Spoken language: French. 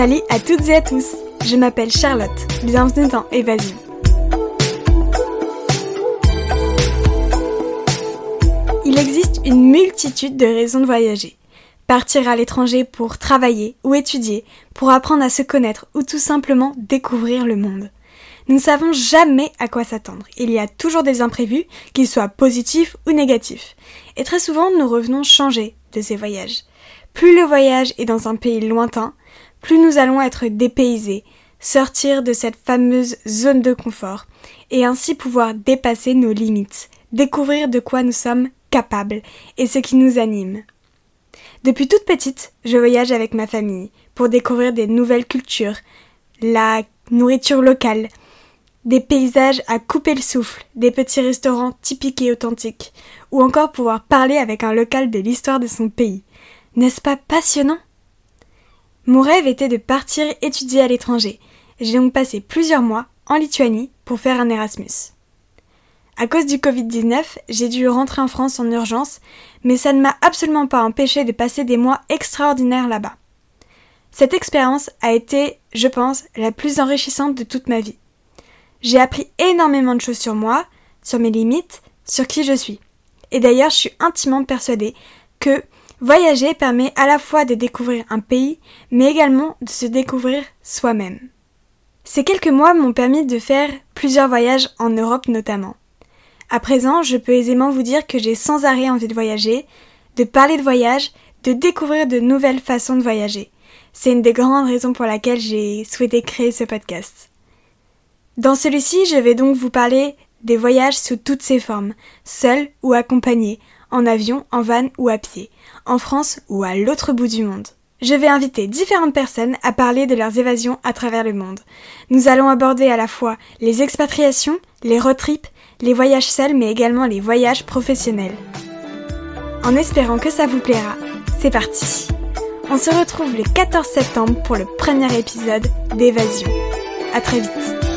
Salut à toutes et à tous, je m'appelle Charlotte, bienvenue dans Évasion. Il existe une multitude de raisons de voyager. Partir à l'étranger pour travailler ou étudier, pour apprendre à se connaître ou tout simplement découvrir le monde. Nous ne savons jamais à quoi s'attendre. Il y a toujours des imprévus, qu'ils soient positifs ou négatifs. Et très souvent, nous revenons changés de ces voyages. Plus le voyage est dans un pays lointain, plus nous allons être dépaysés, sortir de cette fameuse zone de confort, et ainsi pouvoir dépasser nos limites, découvrir de quoi nous sommes capables et ce qui nous anime. Depuis toute petite, je voyage avec ma famille pour découvrir des nouvelles cultures, la nourriture locale, des paysages à couper le souffle, des petits restaurants typiques et authentiques, ou encore pouvoir parler avec un local de l'histoire de son pays. N'est-ce pas passionnant? Mon rêve était de partir étudier à l'étranger. J'ai donc passé plusieurs mois en Lituanie pour faire un Erasmus. À cause du Covid-19, j'ai dû rentrer en France en urgence, mais ça ne m'a absolument pas empêché de passer des mois extraordinaires là-bas. Cette expérience a été, je pense, la plus enrichissante de toute ma vie. J'ai appris énormément de choses sur moi, sur mes limites, sur qui je suis. Et d'ailleurs, je suis intimement persuadée que Voyager permet à la fois de découvrir un pays, mais également de se découvrir soi-même. Ces quelques mois m'ont permis de faire plusieurs voyages en Europe notamment. À présent, je peux aisément vous dire que j'ai sans arrêt envie de voyager, de parler de voyage, de découvrir de nouvelles façons de voyager. C'est une des grandes raisons pour laquelle j'ai souhaité créer ce podcast. Dans celui-ci, je vais donc vous parler des voyages sous toutes ses formes, seuls ou accompagnés, en avion, en van ou à pied, en France ou à l'autre bout du monde. Je vais inviter différentes personnes à parler de leurs évasions à travers le monde. Nous allons aborder à la fois les expatriations, les road trips, les voyages seuls mais également les voyages professionnels. En espérant que ça vous plaira, c'est parti. On se retrouve le 14 septembre pour le premier épisode d'Évasion. À très vite.